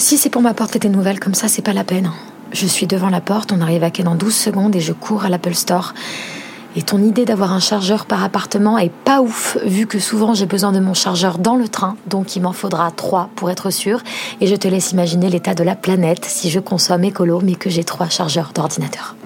Si c'est pour m'apporter des nouvelles comme ça, c'est pas la peine. Je suis devant la porte, on arrive à quai dans 12 secondes et je cours à l'Apple Store. Et ton idée d'avoir un chargeur par appartement est pas ouf, vu que souvent j'ai besoin de mon chargeur dans le train, donc il m'en faudra trois pour être sûr. Et je te laisse imaginer l'état de la planète si je consomme écolo mais que j'ai trois chargeurs d'ordinateur.